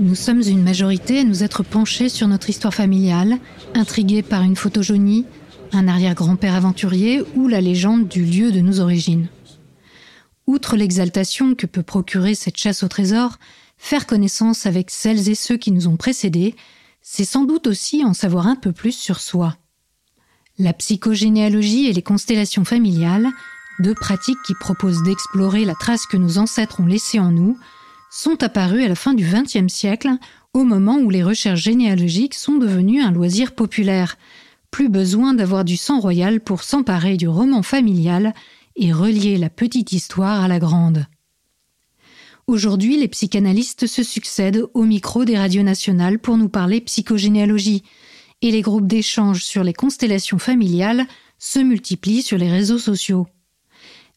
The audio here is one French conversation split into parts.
Nous sommes une majorité à nous être penchés sur notre histoire familiale, intrigués par une photogénie, un arrière-grand-père aventurier ou la légende du lieu de nos origines. Outre l'exaltation que peut procurer cette chasse au trésor, faire connaissance avec celles et ceux qui nous ont précédés, c'est sans doute aussi en savoir un peu plus sur soi. La psychogénéalogie et les constellations familiales, deux pratiques qui proposent d'explorer la trace que nos ancêtres ont laissée en nous, sont apparues à la fin du XXe siècle, au moment où les recherches généalogiques sont devenues un loisir populaire. Plus besoin d'avoir du sang royal pour s'emparer du roman familial et relier la petite histoire à la grande. Aujourd'hui, les psychanalystes se succèdent au micro des radios nationales pour nous parler psychogénéalogie, et les groupes d'échange sur les constellations familiales se multiplient sur les réseaux sociaux.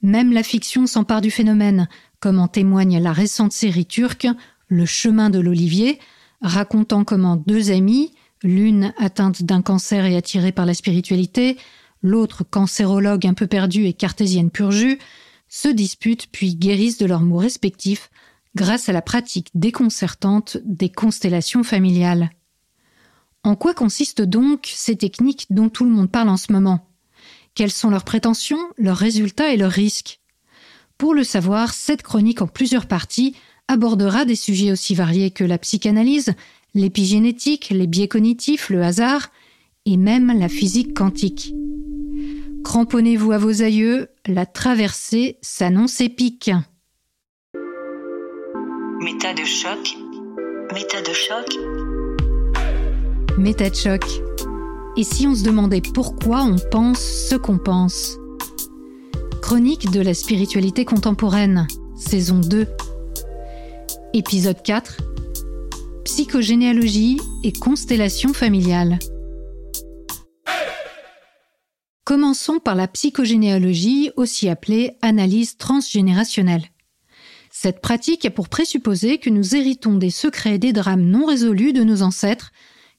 Même la fiction s'empare du phénomène, comme en témoigne la récente série turque Le chemin de l'olivier, racontant comment deux amies, l'une atteinte d'un cancer et attirée par la spiritualité, l'autre cancérologue un peu perdue et cartésienne pur jus, se disputent puis guérissent de leurs maux respectifs grâce à la pratique déconcertante des constellations familiales. En quoi consistent donc ces techniques dont tout le monde parle en ce moment? Quelles sont leurs prétentions, leurs résultats et leurs risques? Pour le savoir, cette chronique en plusieurs parties abordera des sujets aussi variés que la psychanalyse, l'épigénétique, les biais cognitifs, le hasard et même la physique quantique. Cramponnez-vous à vos aïeux, la traversée s'annonce épique. Méta de choc. Méta de choc. Méta de choc. Et si on se demandait pourquoi on pense ce qu'on pense? Chronique de la spiritualité contemporaine, saison 2. Épisode 4. Psychogénéalogie et constellation familiale. Commençons par la psychogénéalogie, aussi appelée analyse transgénérationnelle. Cette pratique a pour présupposer que nous héritons des secrets et des drames non résolus de nos ancêtres,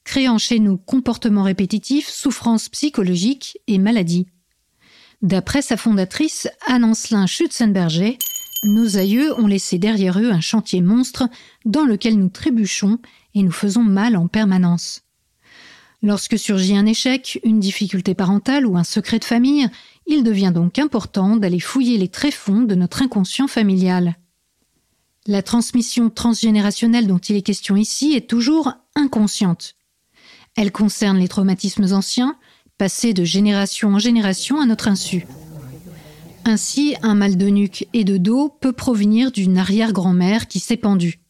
créant chez nous comportements répétitifs, souffrances psychologiques et maladies. D'après sa fondatrice, Anne-Ancelin nos aïeux ont laissé derrière eux un chantier monstre dans lequel nous trébuchons et nous faisons mal en permanence. Lorsque surgit un échec, une difficulté parentale ou un secret de famille, il devient donc important d'aller fouiller les tréfonds de notre inconscient familial. La transmission transgénérationnelle dont il est question ici est toujours inconsciente. Elle concerne les traumatismes anciens, passés de génération en génération à notre insu. Ainsi, un mal de nuque et de dos peut provenir d'une arrière-grand-mère qui s'est pendue.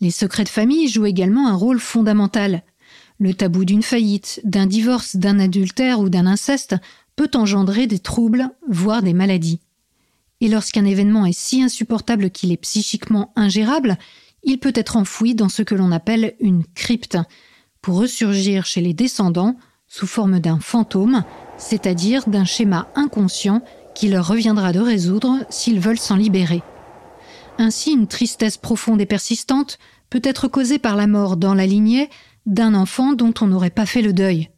Les secrets de famille jouent également un rôle fondamental. Le tabou d'une faillite, d'un divorce, d'un adultère ou d'un inceste peut engendrer des troubles, voire des maladies. Et lorsqu'un événement est si insupportable qu'il est psychiquement ingérable, il peut être enfoui dans ce que l'on appelle une crypte, pour ressurgir chez les descendants sous forme d'un fantôme, c'est-à-dire d'un schéma inconscient qui leur reviendra de résoudre s'ils veulent s'en libérer. Ainsi, une tristesse profonde et persistante peut être causée par la mort dans la lignée d'un enfant dont on n'aurait pas fait le deuil.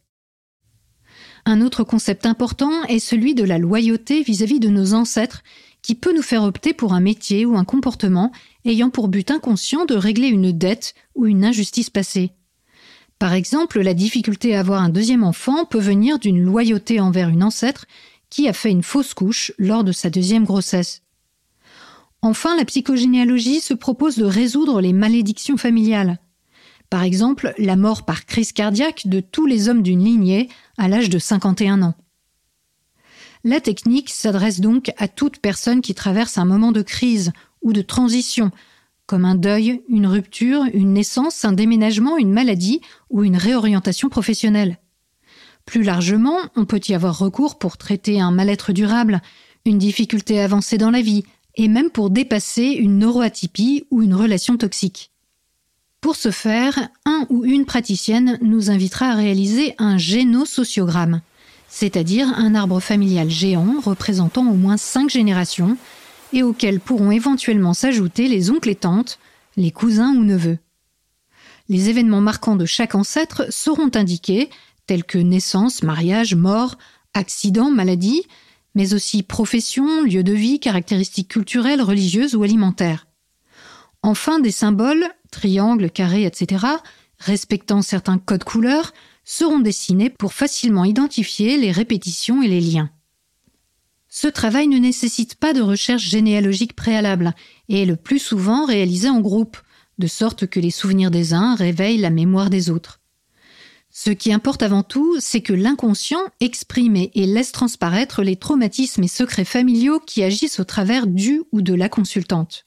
Un autre concept important est celui de la loyauté vis-à-vis de nos ancêtres, qui peut nous faire opter pour un métier ou un comportement ayant pour but inconscient de régler une dette ou une injustice passée. Par exemple, la difficulté à avoir un deuxième enfant peut venir d'une loyauté envers une ancêtre qui a fait une fausse couche lors de sa deuxième grossesse. Enfin, la psychogénéalogie se propose de résoudre les malédictions familiales. Par exemple, la mort par crise cardiaque de tous les hommes d'une lignée à l'âge de 51 ans. La technique s'adresse donc à toute personne qui traverse un moment de crise ou de transition, comme un deuil, une rupture, une naissance, un déménagement, une maladie ou une réorientation professionnelle. Plus largement, on peut y avoir recours pour traiter un mal-être durable, une difficulté avancée dans la vie, et même pour dépasser une neuroatypie ou une relation toxique. Pour ce faire, un ou une praticienne nous invitera à réaliser un génosociogramme, c'est-à-dire un arbre familial géant représentant au moins cinq générations, et auquel pourront éventuellement s'ajouter les oncles et tantes, les cousins ou neveux. Les événements marquants de chaque ancêtre seront indiqués, tels que naissance, mariage, mort, accident, maladie, mais aussi profession, lieu de vie, caractéristiques culturelles, religieuses ou alimentaires. Enfin, des symboles, triangles, carrés, etc., respectant certains codes couleurs, seront dessinés pour facilement identifier les répétitions et les liens. Ce travail ne nécessite pas de recherche généalogique préalable et est le plus souvent réalisé en groupe, de sorte que les souvenirs des uns réveillent la mémoire des autres. Ce qui importe avant tout, c'est que l'inconscient exprime et laisse transparaître les traumatismes et secrets familiaux qui agissent au travers du ou de la consultante.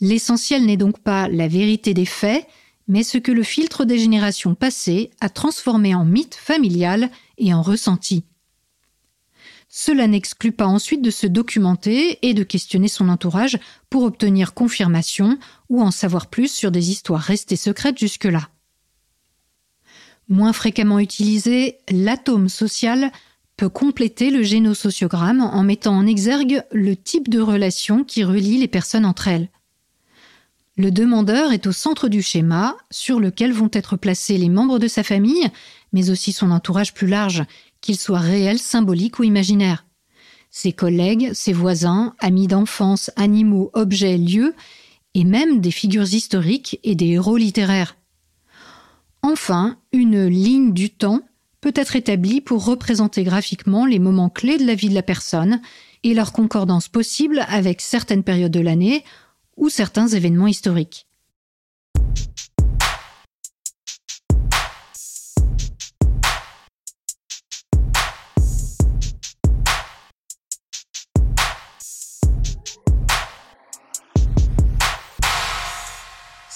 L'essentiel n'est donc pas la vérité des faits, mais ce que le filtre des générations passées a transformé en mythe familial et en ressenti. Cela n'exclut pas ensuite de se documenter et de questionner son entourage pour obtenir confirmation ou en savoir plus sur des histoires restées secrètes jusque-là. Moins fréquemment utilisé, l'atome social peut compléter le génosociogramme en mettant en exergue le type de relation qui relie les personnes entre elles. Le demandeur est au centre du schéma sur lequel vont être placés les membres de sa famille, mais aussi son entourage plus large, qu'il soit réel, symbolique ou imaginaire. Ses collègues, ses voisins, amis d'enfance, animaux, objets, lieux, et même des figures historiques et des héros littéraires. Enfin, une ligne du temps peut être établie pour représenter graphiquement les moments clés de la vie de la personne et leur concordance possible avec certaines périodes de l'année ou certains événements historiques.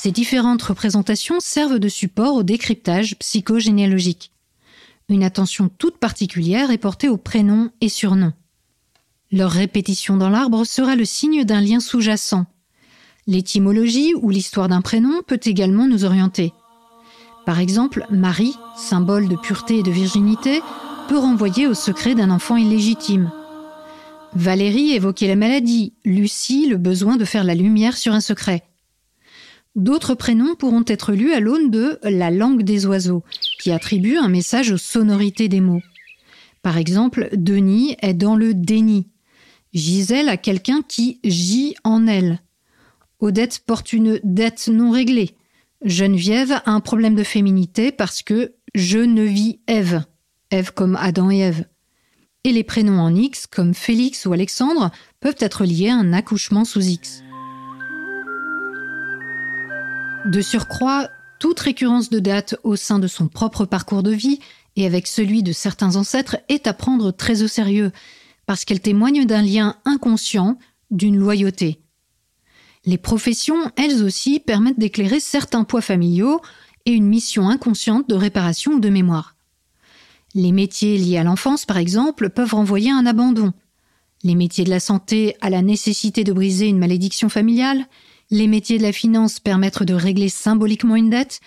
Ces différentes représentations servent de support au décryptage psychogénéalogique. Une attention toute particulière est portée aux prénoms et surnoms. Leur répétition dans l'arbre sera le signe d'un lien sous-jacent. L'étymologie ou l'histoire d'un prénom peut également nous orienter. Par exemple, Marie, symbole de pureté et de virginité, peut renvoyer au secret d'un enfant illégitime. Valérie évoquait la maladie, Lucie le besoin de faire la lumière sur un secret. D'autres prénoms pourront être lus à l'aune de la langue des oiseaux, qui attribue un message aux sonorités des mots. Par exemple, Denis est dans le déni. Gisèle a quelqu'un qui gît en elle. Odette porte une dette non réglée. Geneviève a un problème de féminité parce que je ne vis Ève. Ève comme Adam et Ève. Et les prénoms en X, comme Félix ou Alexandre, peuvent être liés à un accouchement sous X. De surcroît, toute récurrence de date au sein de son propre parcours de vie et avec celui de certains ancêtres est à prendre très au sérieux, parce qu'elle témoigne d'un lien inconscient, d'une loyauté. Les professions, elles aussi, permettent d'éclairer certains poids familiaux et une mission inconsciente de réparation ou de mémoire. Les métiers liés à l'enfance, par exemple, peuvent renvoyer à un abandon. Les métiers de la santé à la nécessité de briser une malédiction familiale, les métiers de la finance permettent de régler symboliquement une dette,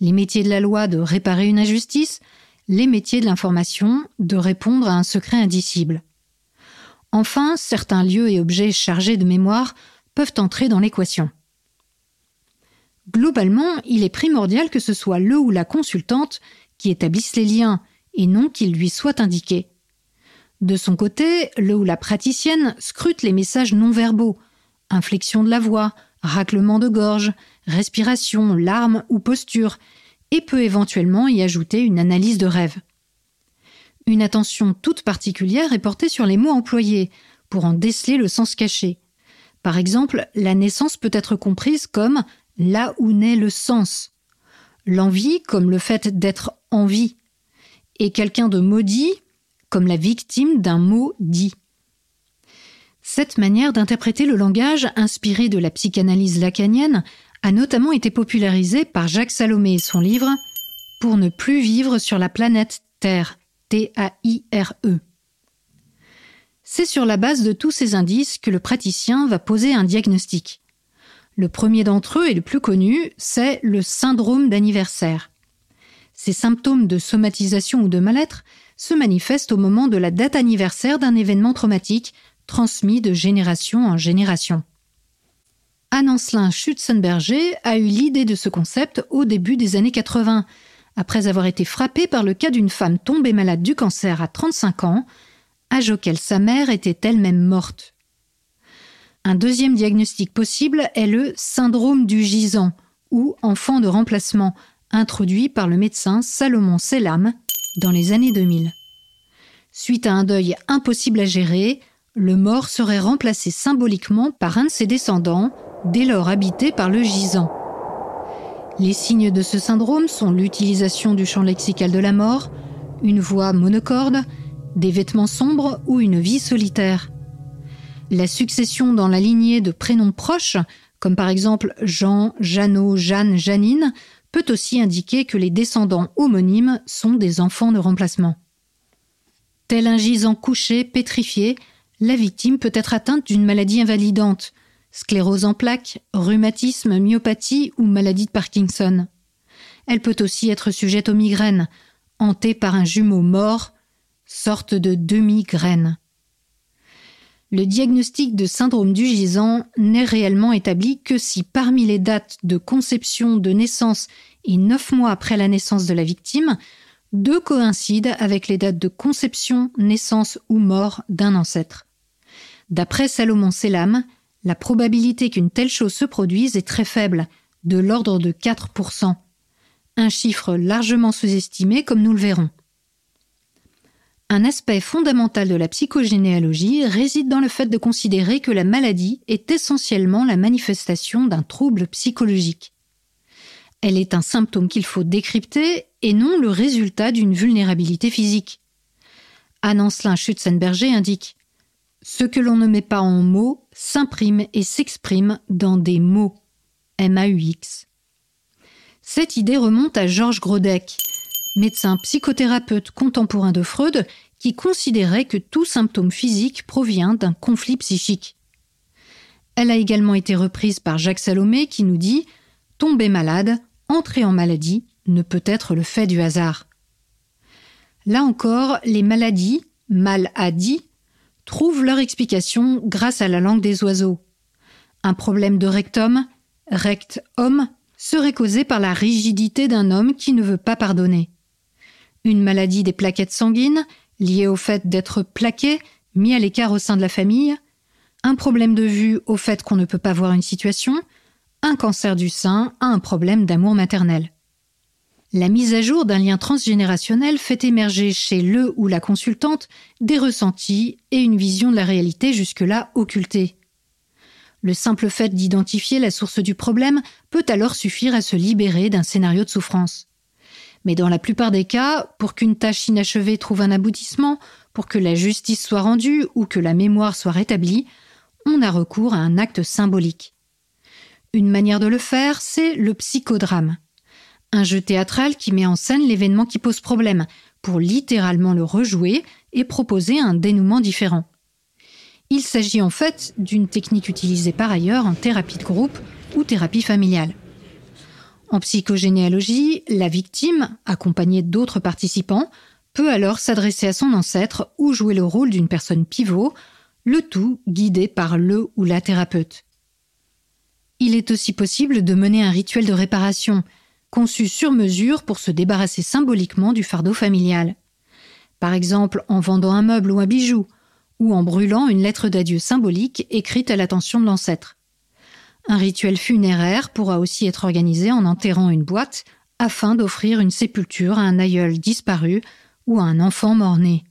les métiers de la loi de réparer une injustice, les métiers de l'information de répondre à un secret indicible. Enfin, certains lieux et objets chargés de mémoire peuvent entrer dans l'équation. Globalement, il est primordial que ce soit le ou la consultante qui établisse les liens et non qu'il lui soit indiqué. De son côté, le ou la praticienne scrute les messages non verbaux, inflexion de la voix, raclement de gorge, respiration, larmes ou posture, et peut éventuellement y ajouter une analyse de rêve. Une attention toute particulière est portée sur les mots employés, pour en déceler le sens caché. Par exemple, la naissance peut être comprise comme là où naît le sens, l'envie comme le fait d'être en vie, et quelqu'un de maudit comme la victime d'un mot dit. Cette manière d'interpréter le langage, inspirée de la psychanalyse lacanienne, a notamment été popularisée par Jacques Salomé et son livre Pour ne plus vivre sur la planète Terre, T-A-I-R-E. C'est sur la base de tous ces indices que le praticien va poser un diagnostic. Le premier d'entre eux et le plus connu, c'est le syndrome d'anniversaire. Ces symptômes de somatisation ou de mal-être se manifestent au moment de la date anniversaire d'un événement traumatique transmis de génération en génération. Anne-Ancelin Schutzenberger a eu l'idée de ce concept au début des années 80, après avoir été frappée par le cas d'une femme tombée malade du cancer à 35 ans, âge auquel sa mère était elle-même morte. Un deuxième diagnostic possible est le syndrome du gisant ou enfant de remplacement, introduit par le médecin Salomon Selam dans les années 2000. Suite à un deuil impossible à gérer, le mort serait remplacé symboliquement par un de ses descendants, dès lors habité par le gisant. Les signes de ce syndrome sont l'utilisation du champ lexical de la mort, une voix monocorde, des vêtements sombres ou une vie solitaire. La succession dans la lignée de prénoms proches, comme par exemple Jean, Jeannot, Jeanne, Janine, peut aussi indiquer que les descendants homonymes sont des enfants de remplacement. Tel un gisant couché, pétrifié, la victime peut être atteinte d'une maladie invalidante, sclérose en plaques, rhumatisme, myopathie ou maladie de Parkinson. Elle peut aussi être sujette aux migraines, hantée par un jumeau mort, sorte de demi-graine. Le diagnostic de syndrome du gisant n'est réellement établi que si parmi les dates de conception, de naissance et neuf mois après la naissance de la victime, deux coïncident avec les dates de conception, naissance ou mort d'un ancêtre. D'après Salomon Selam, la probabilité qu'une telle chose se produise est très faible, de l'ordre de 4%, un chiffre largement sous-estimé comme nous le verrons. Un aspect fondamental de la psychogénéalogie réside dans le fait de considérer que la maladie est essentiellement la manifestation d'un trouble psychologique. Elle est un symptôme qu'il faut décrypter et non le résultat d'une vulnérabilité physique. Anne Ancelin Schutzenberger indique Ce que l'on ne met pas en mots s'imprime et s'exprime dans des mots. M-A-U-X. Cette idée remonte à Georges Grodeck, médecin psychothérapeute contemporain de Freud, qui considérait que tout symptôme physique provient d'un conflit psychique. Elle a également été reprise par Jacques Salomé qui nous dit Tomber malade, entrer en maladie ne peut être le fait du hasard. Là encore, les maladies, mal à dit, trouvent leur explication grâce à la langue des oiseaux. Un problème de rectum, rect homme, serait causé par la rigidité d'un homme qui ne veut pas pardonner une maladie des plaquettes sanguines, liée au fait d'être plaqué, mis à l'écart au sein de la famille, un problème de vue au fait qu'on ne peut pas voir une situation, un cancer du sein à un problème d'amour maternel. La mise à jour d'un lien transgénérationnel fait émerger chez le ou la consultante des ressentis et une vision de la réalité jusque-là occultée. Le simple fait d'identifier la source du problème peut alors suffire à se libérer d'un scénario de souffrance. Mais dans la plupart des cas, pour qu'une tâche inachevée trouve un aboutissement, pour que la justice soit rendue ou que la mémoire soit rétablie, on a recours à un acte symbolique. Une manière de le faire, c'est le psychodrame. Un jeu théâtral qui met en scène l'événement qui pose problème, pour littéralement le rejouer et proposer un dénouement différent. Il s'agit en fait d'une technique utilisée par ailleurs en thérapie de groupe ou thérapie familiale. En psychogénéalogie, la victime, accompagnée d'autres participants, peut alors s'adresser à son ancêtre ou jouer le rôle d'une personne pivot, le tout guidé par le ou la thérapeute. Il est aussi possible de mener un rituel de réparation, conçu sur mesure pour se débarrasser symboliquement du fardeau familial. Par exemple en vendant un meuble ou un bijou, ou en brûlant une lettre d'adieu symbolique écrite à l'attention de l'ancêtre. Un rituel funéraire pourra aussi être organisé en enterrant une boîte afin d'offrir une sépulture à un aïeul disparu ou à un enfant mort-né.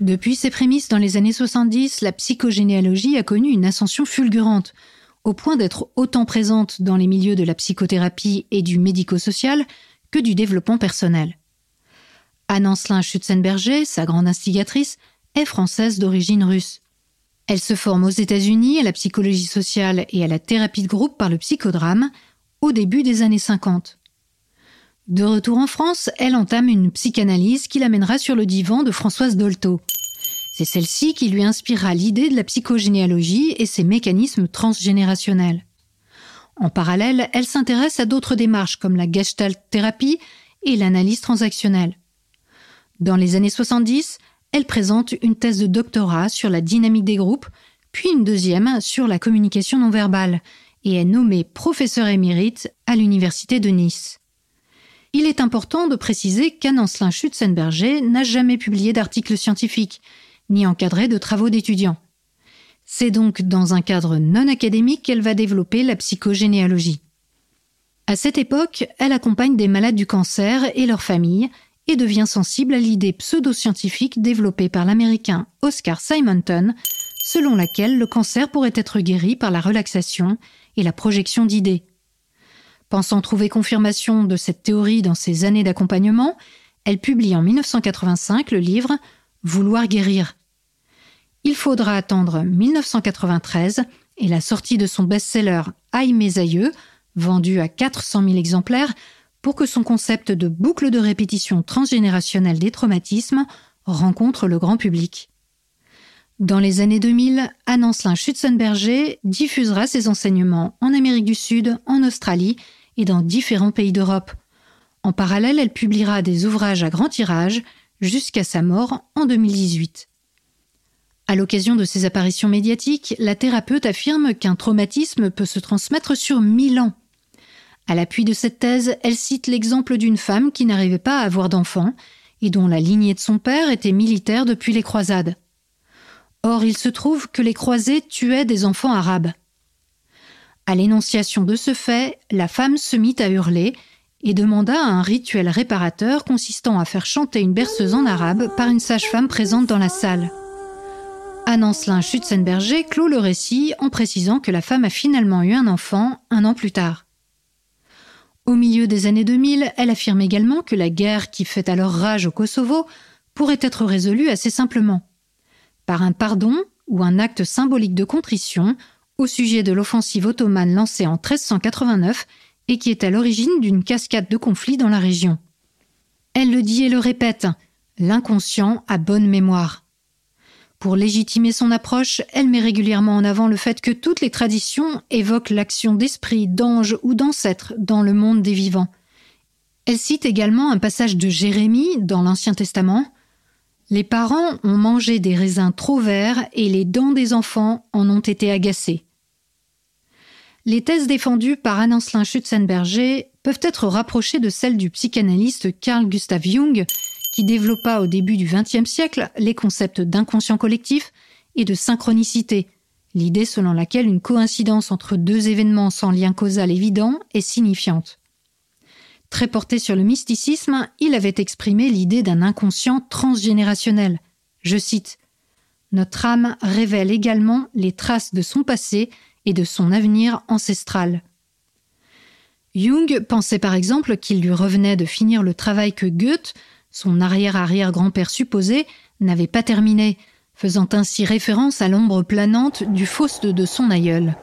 Depuis ses prémices dans les années 70, la psychogénéalogie a connu une ascension fulgurante, au point d'être autant présente dans les milieux de la psychothérapie et du médico-social que du développement personnel. Anne Ancelin Schutzenberger, sa grande instigatrice, est française d'origine russe. Elle se forme aux États-Unis à la psychologie sociale et à la thérapie de groupe par le psychodrame au début des années 50. De retour en France, elle entame une psychanalyse qui l'amènera sur le divan de Françoise Dolto. C'est celle-ci qui lui inspirera l'idée de la psychogénéalogie et ses mécanismes transgénérationnels. En parallèle, elle s'intéresse à d'autres démarches comme la gestalt thérapie et l'analyse transactionnelle. Dans les années 70, elle présente une thèse de doctorat sur la dynamique des groupes, puis une deuxième sur la communication non verbale, et est nommée professeure émérite à l'Université de Nice. Il est important de préciser qu'Anne Ancelin Schutzenberger n'a jamais publié d'articles scientifiques, ni encadré de travaux d'étudiants. C'est donc dans un cadre non académique qu'elle va développer la psychogénéalogie. À cette époque, elle accompagne des malades du cancer et leurs familles et devient sensible à l'idée pseudo-scientifique développée par l'américain Oscar Simonton, selon laquelle le cancer pourrait être guéri par la relaxation et la projection d'idées. Pensant trouver confirmation de cette théorie dans ses années d'accompagnement, elle publie en 1985 le livre Vouloir guérir. Il faudra attendre 1993 et la sortie de son best-seller Aïe mes aïeux, vendu à 400 000 exemplaires, pour que son concept de boucle de répétition transgénérationnelle des traumatismes rencontre le grand public. Dans les années 2000, Anne Ancelin Schutzenberger diffusera ses enseignements en Amérique du Sud, en Australie et dans différents pays d'Europe. En parallèle, elle publiera des ouvrages à grand tirage jusqu'à sa mort en 2018. À l'occasion de ses apparitions médiatiques, la thérapeute affirme qu'un traumatisme peut se transmettre sur mille ans. À l'appui de cette thèse, elle cite l'exemple d'une femme qui n'arrivait pas à avoir d'enfants et dont la lignée de son père était militaire depuis les croisades. Or, il se trouve que les croisés tuaient des enfants arabes. À l'énonciation de ce fait, la femme se mit à hurler et demanda un rituel réparateur consistant à faire chanter une berceuse en arabe par une sage-femme présente dans la salle. Anne Ancelin Schutzenberger clôt le récit en précisant que la femme a finalement eu un enfant un an plus tard. Au milieu des années 2000, elle affirme également que la guerre qui fait alors rage au Kosovo pourrait être résolue assez simplement. Par un pardon ou un acte symbolique de contrition au sujet de l'offensive ottomane lancée en 1389 et qui est à l'origine d'une cascade de conflits dans la région. Elle le dit et le répète, l'inconscient a bonne mémoire. Pour légitimer son approche, elle met régulièrement en avant le fait que toutes les traditions évoquent l'action d'esprit, d'anges ou d'ancêtres dans le monde des vivants. Elle cite également un passage de Jérémie dans l'Ancien Testament. Les parents ont mangé des raisins trop verts et les dents des enfants en ont été agacées. Les thèses défendues par Anne-Ancelin Schutzenberger peuvent être rapprochées de celles du psychanalyste Carl Gustav Jung, qui développa au début du XXe siècle les concepts d'inconscient collectif et de synchronicité, l'idée selon laquelle une coïncidence entre deux événements sans lien causal évident est signifiante. Très porté sur le mysticisme, il avait exprimé l'idée d'un inconscient transgénérationnel. Je cite Notre âme révèle également les traces de son passé et de son avenir ancestral. Jung pensait par exemple qu'il lui revenait de finir le travail que Goethe, son arrière-arrière-grand-père supposé, n'avait pas terminé, faisant ainsi référence à l'ombre planante du Faust de son aïeul.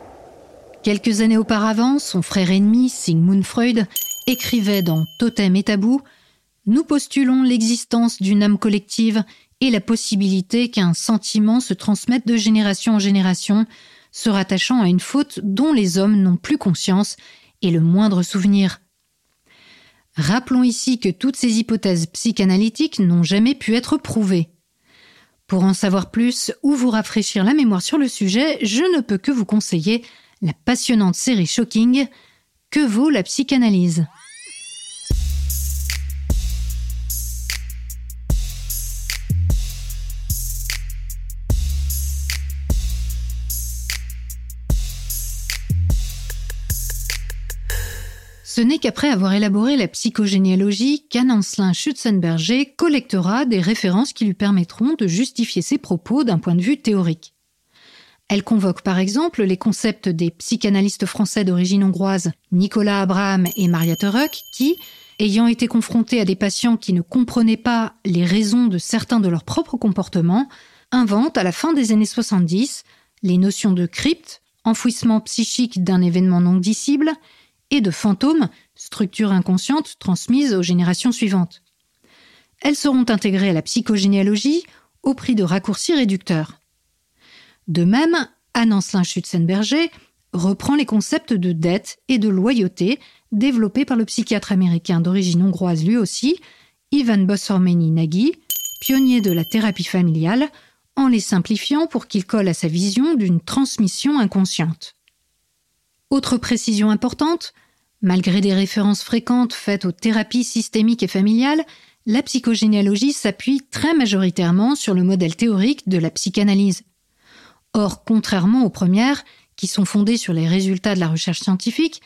Quelques années auparavant, son frère ennemi, Sigmund Freud, écrivait dans Totem et Tabou Nous postulons l'existence d'une âme collective et la possibilité qu'un sentiment se transmette de génération en génération, se rattachant à une faute dont les hommes n'ont plus conscience et le moindre souvenir. Rappelons ici que toutes ces hypothèses psychanalytiques n'ont jamais pu être prouvées. Pour en savoir plus ou vous rafraîchir la mémoire sur le sujet, je ne peux que vous conseiller la passionnante série Shocking Que vaut la psychanalyse? Ce n'est qu'après avoir élaboré la psychogénéalogie qu'Anne Ancelin Schutzenberger collectera des références qui lui permettront de justifier ses propos d'un point de vue théorique. Elle convoque par exemple les concepts des psychanalystes français d'origine hongroise Nicolas Abraham et Maria Turek qui, ayant été confrontés à des patients qui ne comprenaient pas les raisons de certains de leurs propres comportements, inventent à la fin des années 70 les notions de crypte, enfouissement psychique d'un événement non dissible, et de fantômes, structure inconsciente transmise aux générations suivantes. Elles seront intégrées à la psychogénéalogie au prix de raccourcis réducteurs. De même, Anne Ancelin Schutzenberger reprend les concepts de dette et de loyauté développés par le psychiatre américain d'origine hongroise lui aussi, Ivan Bossormeni Nagy, pionnier de la thérapie familiale, en les simplifiant pour qu'ils collent à sa vision d'une transmission inconsciente. Autre précision importante, malgré des références fréquentes faites aux thérapies systémiques et familiales, la psychogénéalogie s'appuie très majoritairement sur le modèle théorique de la psychanalyse. Or, contrairement aux premières, qui sont fondées sur les résultats de la recherche scientifique,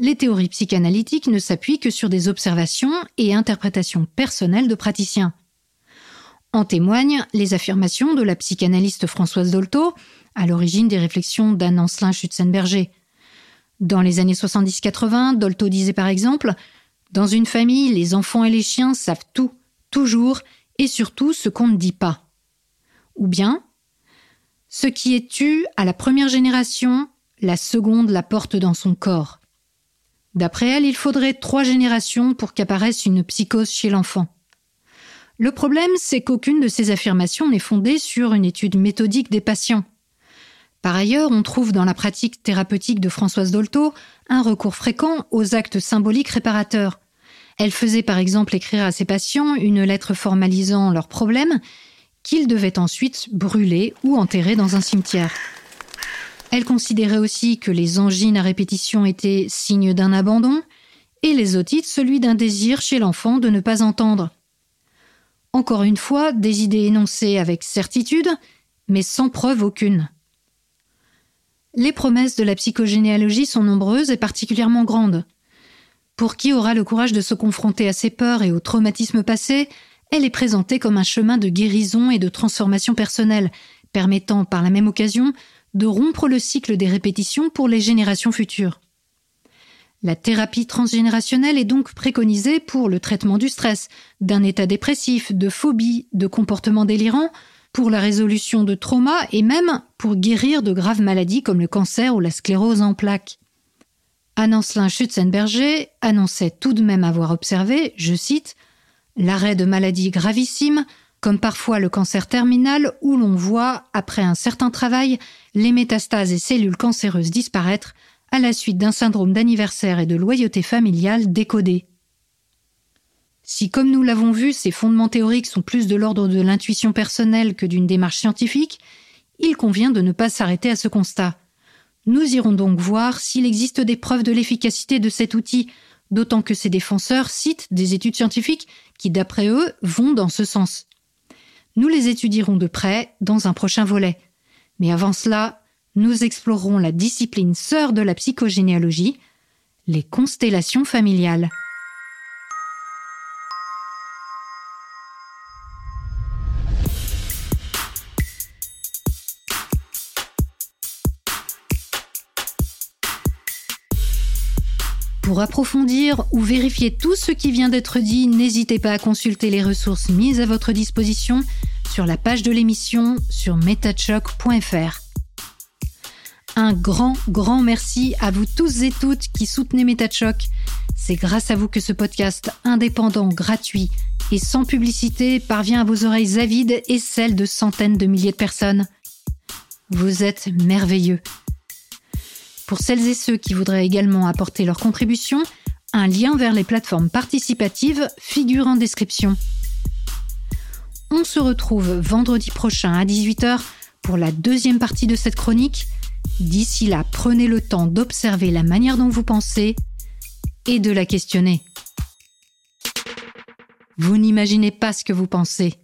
les théories psychanalytiques ne s'appuient que sur des observations et interprétations personnelles de praticiens. En témoignent les affirmations de la psychanalyste Françoise Dolto, à l'origine des réflexions d'Anne Ancelin Schutzenberger. Dans les années 70-80, Dolto disait par exemple Dans une famille, les enfants et les chiens savent tout, toujours, et surtout ce qu'on ne dit pas. Ou bien Ce qui est tu à la première génération, la seconde la porte dans son corps. D'après elle, il faudrait trois générations pour qu'apparaisse une psychose chez l'enfant. Le problème, c'est qu'aucune de ces affirmations n'est fondée sur une étude méthodique des patients. Par ailleurs, on trouve dans la pratique thérapeutique de Françoise Dolto un recours fréquent aux actes symboliques réparateurs. Elle faisait par exemple écrire à ses patients une lettre formalisant leurs problèmes qu'ils devaient ensuite brûler ou enterrer dans un cimetière. Elle considérait aussi que les angines à répétition étaient signe d'un abandon et les otites celui d'un désir chez l'enfant de ne pas entendre. Encore une fois, des idées énoncées avec certitude, mais sans preuve aucune. Les promesses de la psychogénéalogie sont nombreuses et particulièrement grandes. Pour qui aura le courage de se confronter à ses peurs et aux traumatismes passés, elle est présentée comme un chemin de guérison et de transformation personnelle, permettant par la même occasion de rompre le cycle des répétitions pour les générations futures. La thérapie transgénérationnelle est donc préconisée pour le traitement du stress, d'un état dépressif, de phobie, de comportements délirants, pour la résolution de traumas et même pour guérir de graves maladies comme le cancer ou la sclérose en plaques. Anne-Ancelin Schutzenberger annonçait tout de même avoir observé, je cite, l'arrêt de maladies gravissimes, comme parfois le cancer terminal où l'on voit, après un certain travail, les métastases et cellules cancéreuses disparaître à la suite d'un syndrome d'anniversaire et de loyauté familiale décodé. Si, comme nous l'avons vu, ces fondements théoriques sont plus de l'ordre de l'intuition personnelle que d'une démarche scientifique, il convient de ne pas s'arrêter à ce constat. Nous irons donc voir s'il existe des preuves de l'efficacité de cet outil, d'autant que ses défenseurs citent des études scientifiques qui, d'après eux, vont dans ce sens. Nous les étudierons de près dans un prochain volet. Mais avant cela, nous explorerons la discipline sœur de la psychogénéalogie, les constellations familiales. Pour approfondir ou vérifier tout ce qui vient d'être dit, n'hésitez pas à consulter les ressources mises à votre disposition sur la page de l'émission sur metachoc.fr. Un grand, grand merci à vous tous et toutes qui soutenez MetaChoc. C'est grâce à vous que ce podcast indépendant, gratuit et sans publicité parvient à vos oreilles avides et celles de centaines de milliers de personnes. Vous êtes merveilleux. Pour celles et ceux qui voudraient également apporter leur contribution, un lien vers les plateformes participatives figure en description. On se retrouve vendredi prochain à 18h pour la deuxième partie de cette chronique. D'ici là, prenez le temps d'observer la manière dont vous pensez et de la questionner. Vous n'imaginez pas ce que vous pensez.